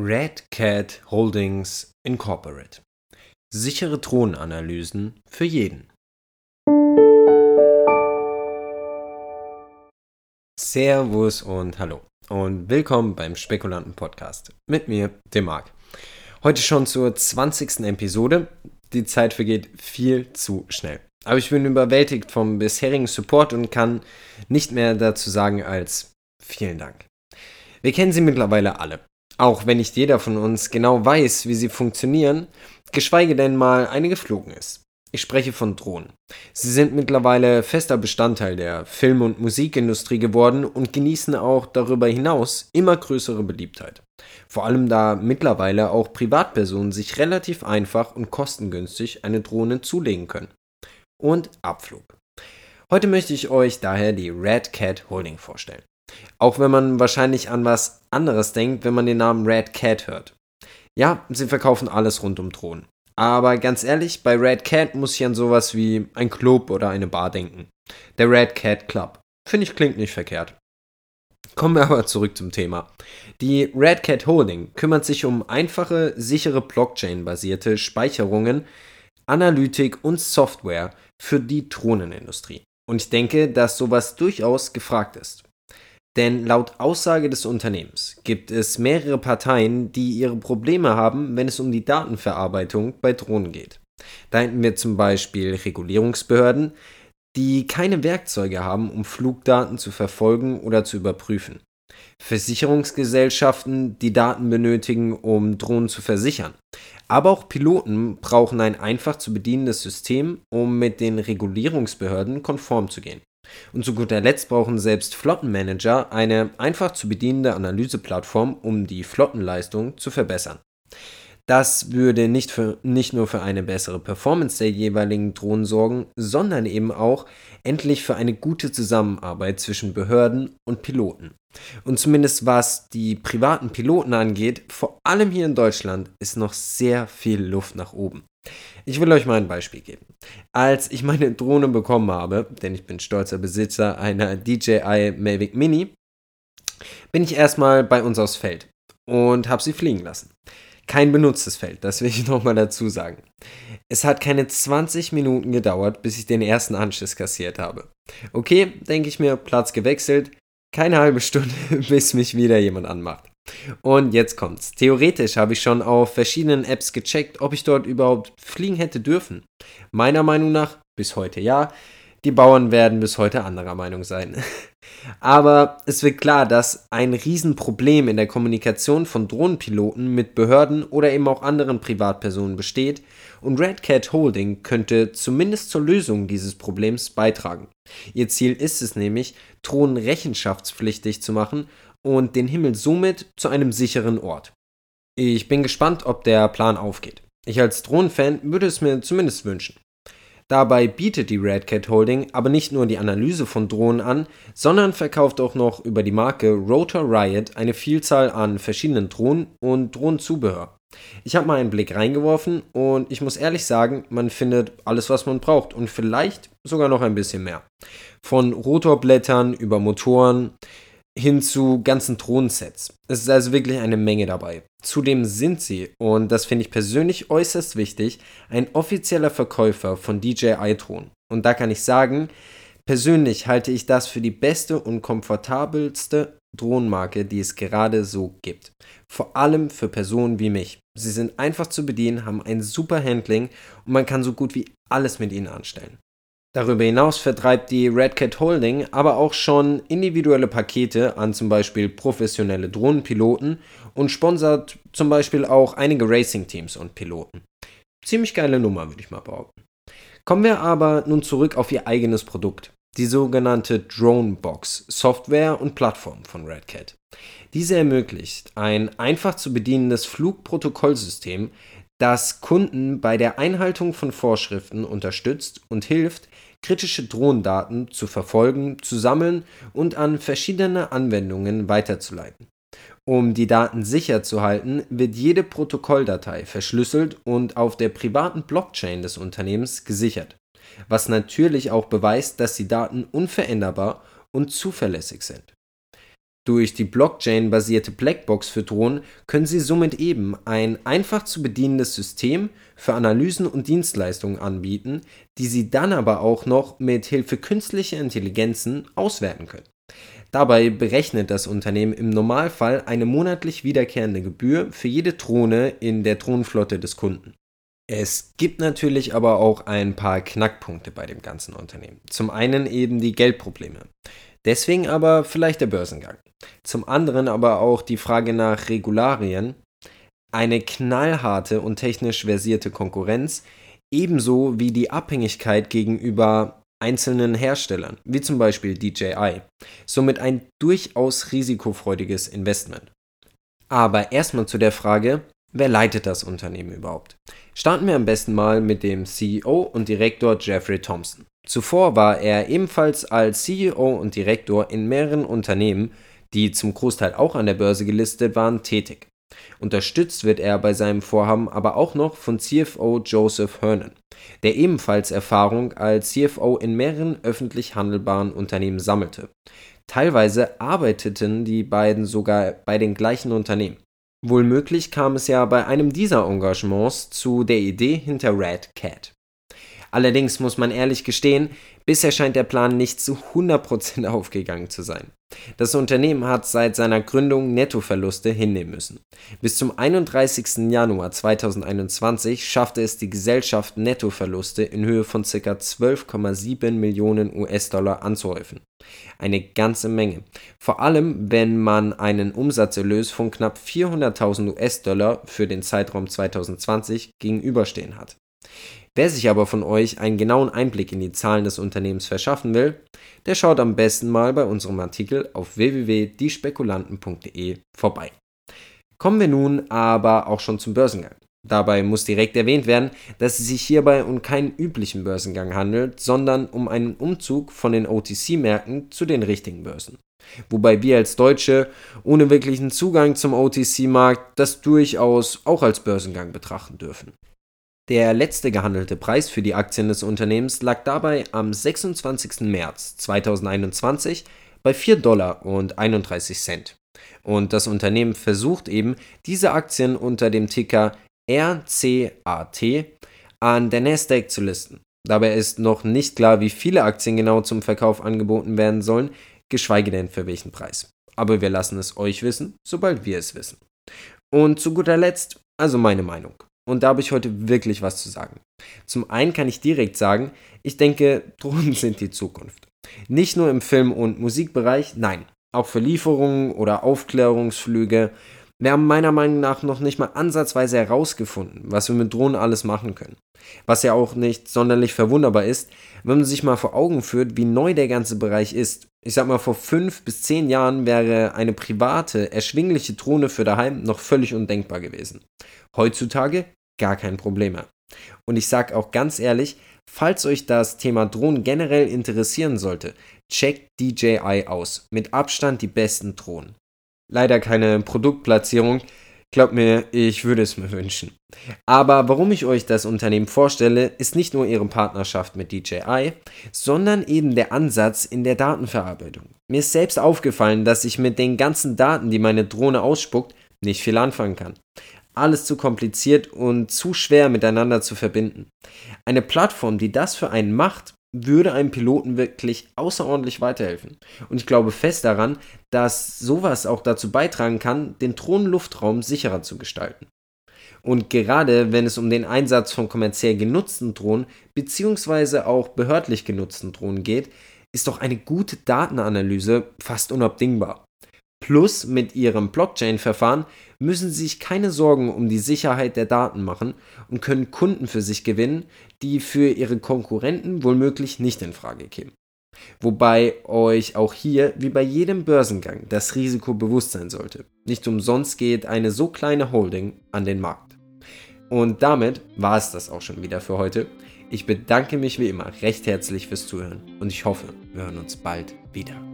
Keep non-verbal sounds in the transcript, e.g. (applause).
Red Cat Holdings Incorporate. Sichere Drohnenanalysen für jeden. Servus und hallo und willkommen beim Spekulanten Podcast mit mir, dem Marc. Heute schon zur 20. Episode. Die Zeit vergeht viel zu schnell. Aber ich bin überwältigt vom bisherigen Support und kann nicht mehr dazu sagen als vielen Dank. Wir kennen sie mittlerweile alle. Auch wenn nicht jeder von uns genau weiß, wie sie funktionieren, geschweige denn mal eine geflogen ist. Ich spreche von Drohnen. Sie sind mittlerweile fester Bestandteil der Film- und Musikindustrie geworden und genießen auch darüber hinaus immer größere Beliebtheit. Vor allem da mittlerweile auch Privatpersonen sich relativ einfach und kostengünstig eine Drohne zulegen können. Und Abflug. Heute möchte ich euch daher die Red Cat Holding vorstellen. Auch wenn man wahrscheinlich an was anderes denkt, wenn man den Namen Red Cat hört. Ja, sie verkaufen alles rund um Drohnen. Aber ganz ehrlich, bei Red Cat muss ich an sowas wie ein Club oder eine Bar denken. Der Red Cat Club. Finde ich klingt nicht verkehrt. Kommen wir aber zurück zum Thema. Die Red Cat Holding kümmert sich um einfache, sichere Blockchain-basierte Speicherungen, Analytik und Software für die Drohnenindustrie. Und ich denke, dass sowas durchaus gefragt ist. Denn laut Aussage des Unternehmens gibt es mehrere Parteien, die ihre Probleme haben, wenn es um die Datenverarbeitung bei Drohnen geht. Da hätten wir zum Beispiel Regulierungsbehörden, die keine Werkzeuge haben, um Flugdaten zu verfolgen oder zu überprüfen. Versicherungsgesellschaften, die Daten benötigen, um Drohnen zu versichern. Aber auch Piloten brauchen ein einfach zu bedienendes System, um mit den Regulierungsbehörden konform zu gehen. Und zu guter Letzt brauchen selbst Flottenmanager eine einfach zu bedienende Analyseplattform, um die Flottenleistung zu verbessern. Das würde nicht, für, nicht nur für eine bessere Performance der jeweiligen Drohnen sorgen, sondern eben auch endlich für eine gute Zusammenarbeit zwischen Behörden und Piloten. Und zumindest was die privaten Piloten angeht, vor allem hier in Deutschland, ist noch sehr viel Luft nach oben. Ich will euch mal ein Beispiel geben. Als ich meine Drohne bekommen habe, denn ich bin stolzer Besitzer einer DJI Mavic Mini, bin ich erstmal bei uns aufs Feld und habe sie fliegen lassen. Kein benutztes Feld, das will ich (laughs) nochmal dazu sagen. Es hat keine 20 Minuten gedauert, bis ich den ersten Anschiss kassiert habe. Okay, denke ich mir, Platz gewechselt, keine halbe Stunde, (laughs) bis mich wieder jemand anmacht. Und jetzt kommt's. Theoretisch habe ich schon auf verschiedenen Apps gecheckt, ob ich dort überhaupt fliegen hätte dürfen. Meiner Meinung nach bis heute ja. Die Bauern werden bis heute anderer Meinung sein. Aber es wird klar, dass ein Riesenproblem in der Kommunikation von Drohnenpiloten mit Behörden oder eben auch anderen Privatpersonen besteht und Red Cat Holding könnte zumindest zur Lösung dieses Problems beitragen. Ihr Ziel ist es nämlich, Drohnen rechenschaftspflichtig zu machen und den Himmel somit zu einem sicheren Ort. Ich bin gespannt, ob der Plan aufgeht. Ich als Drohnenfan würde es mir zumindest wünschen. Dabei bietet die Red Cat Holding aber nicht nur die Analyse von Drohnen an, sondern verkauft auch noch über die Marke Rotor Riot eine Vielzahl an verschiedenen Drohnen und Drohnenzubehör. Ich habe mal einen Blick reingeworfen und ich muss ehrlich sagen, man findet alles, was man braucht und vielleicht sogar noch ein bisschen mehr. Von Rotorblättern über Motoren, hin zu ganzen Thronensets. Es ist also wirklich eine Menge dabei. Zudem sind sie, und das finde ich persönlich äußerst wichtig, ein offizieller Verkäufer von DJI-Thron. Und da kann ich sagen, persönlich halte ich das für die beste und komfortabelste Drohnenmarke, die es gerade so gibt. Vor allem für Personen wie mich. Sie sind einfach zu bedienen, haben ein super Handling und man kann so gut wie alles mit ihnen anstellen. Darüber hinaus vertreibt die Red Cat Holding aber auch schon individuelle Pakete an zum Beispiel professionelle Drohnenpiloten und sponsert zum Beispiel auch einige Racing-Teams und Piloten. Ziemlich geile Nummer, würde ich mal behaupten. Kommen wir aber nun zurück auf ihr eigenes Produkt, die sogenannte Drone Box, Software und Plattform von Red Cat. Diese ermöglicht ein einfach zu bedienendes Flugprotokollsystem, das Kunden bei der Einhaltung von Vorschriften unterstützt und hilft, kritische Drohnendaten zu verfolgen, zu sammeln und an verschiedene Anwendungen weiterzuleiten. Um die Daten sicher zu halten, wird jede Protokolldatei verschlüsselt und auf der privaten Blockchain des Unternehmens gesichert, was natürlich auch beweist, dass die Daten unveränderbar und zuverlässig sind. Durch die Blockchain-basierte Blackbox für Drohnen können sie somit eben ein einfach zu bedienendes System für Analysen und Dienstleistungen anbieten, die sie dann aber auch noch mit Hilfe künstlicher Intelligenzen auswerten können. Dabei berechnet das Unternehmen im Normalfall eine monatlich wiederkehrende Gebühr für jede Drohne in der Drohnenflotte des Kunden. Es gibt natürlich aber auch ein paar Knackpunkte bei dem ganzen Unternehmen. Zum einen eben die Geldprobleme. Deswegen aber vielleicht der Börsengang. Zum anderen aber auch die Frage nach Regularien, eine knallharte und technisch versierte Konkurrenz, ebenso wie die Abhängigkeit gegenüber einzelnen Herstellern, wie zum Beispiel DJI. Somit ein durchaus risikofreudiges Investment. Aber erstmal zu der Frage, wer leitet das Unternehmen überhaupt? Starten wir am besten mal mit dem CEO und Direktor Jeffrey Thompson. Zuvor war er ebenfalls als CEO und Direktor in mehreren Unternehmen, die zum Großteil auch an der Börse gelistet waren, tätig. Unterstützt wird er bei seinem Vorhaben aber auch noch von CFO Joseph Hernan, der ebenfalls Erfahrung als CFO in mehreren öffentlich handelbaren Unternehmen sammelte. Teilweise arbeiteten die beiden sogar bei den gleichen Unternehmen. Wohlmöglich kam es ja bei einem dieser Engagements zu der Idee hinter Red Cat. Allerdings muss man ehrlich gestehen, bisher scheint der Plan nicht zu 100% (laughs) aufgegangen zu sein. Das Unternehmen hat seit seiner Gründung Nettoverluste hinnehmen müssen. Bis zum 31. Januar 2021 schaffte es die Gesellschaft Nettoverluste in Höhe von ca. 12,7 Millionen US-Dollar anzuhäufen. Eine ganze Menge. Vor allem, wenn man einen Umsatzerlös von knapp 400.000 US-Dollar für den Zeitraum 2020 gegenüberstehen hat. Wer sich aber von euch einen genauen Einblick in die Zahlen des Unternehmens verschaffen will, der schaut am besten mal bei unserem Artikel auf www.diespekulanten.de vorbei. Kommen wir nun aber auch schon zum Börsengang. Dabei muss direkt erwähnt werden, dass es sich hierbei um keinen üblichen Börsengang handelt, sondern um einen Umzug von den OTC-Märkten zu den richtigen Börsen. Wobei wir als Deutsche ohne wirklichen Zugang zum OTC-Markt das durchaus auch als Börsengang betrachten dürfen. Der letzte gehandelte Preis für die Aktien des Unternehmens lag dabei am 26. März 2021 bei 4 Dollar und 31 Cent. Und das Unternehmen versucht eben, diese Aktien unter dem Ticker RCAT an der Nasdaq zu listen. Dabei ist noch nicht klar, wie viele Aktien genau zum Verkauf angeboten werden sollen, geschweige denn für welchen Preis. Aber wir lassen es euch wissen, sobald wir es wissen. Und zu guter Letzt, also meine Meinung. Und da habe ich heute wirklich was zu sagen. Zum einen kann ich direkt sagen, ich denke, Drohnen sind die Zukunft. Nicht nur im Film- und Musikbereich, nein, auch für Lieferungen oder Aufklärungsflüge. Wir haben meiner Meinung nach noch nicht mal ansatzweise herausgefunden, was wir mit Drohnen alles machen können. Was ja auch nicht sonderlich verwunderbar ist, wenn man sich mal vor Augen führt, wie neu der ganze Bereich ist. Ich sag mal, vor fünf bis zehn Jahren wäre eine private, erschwingliche Drohne für daheim noch völlig undenkbar gewesen. Heutzutage gar kein Problem mehr. Und ich sage auch ganz ehrlich, falls euch das Thema Drohnen generell interessieren sollte, checkt DJI aus. Mit Abstand die besten Drohnen. Leider keine Produktplatzierung. Glaubt mir, ich würde es mir wünschen. Aber warum ich euch das Unternehmen vorstelle, ist nicht nur ihre Partnerschaft mit DJI, sondern eben der Ansatz in der Datenverarbeitung. Mir ist selbst aufgefallen, dass ich mit den ganzen Daten, die meine Drohne ausspuckt, nicht viel anfangen kann alles zu kompliziert und zu schwer miteinander zu verbinden. Eine Plattform, die das für einen macht, würde einem Piloten wirklich außerordentlich weiterhelfen. Und ich glaube fest daran, dass sowas auch dazu beitragen kann, den Drohnenluftraum sicherer zu gestalten. Und gerade wenn es um den Einsatz von kommerziell genutzten Drohnen bzw. auch behördlich genutzten Drohnen geht, ist doch eine gute Datenanalyse fast unabdingbar. Plus mit ihrem Blockchain-Verfahren müssen sie sich keine Sorgen um die Sicherheit der Daten machen und können Kunden für sich gewinnen, die für ihre Konkurrenten womöglich nicht in Frage kämen. Wobei euch auch hier, wie bei jedem Börsengang, das Risiko bewusst sein sollte. Nicht umsonst geht eine so kleine Holding an den Markt. Und damit war es das auch schon wieder für heute. Ich bedanke mich wie immer recht herzlich fürs Zuhören und ich hoffe, wir hören uns bald wieder.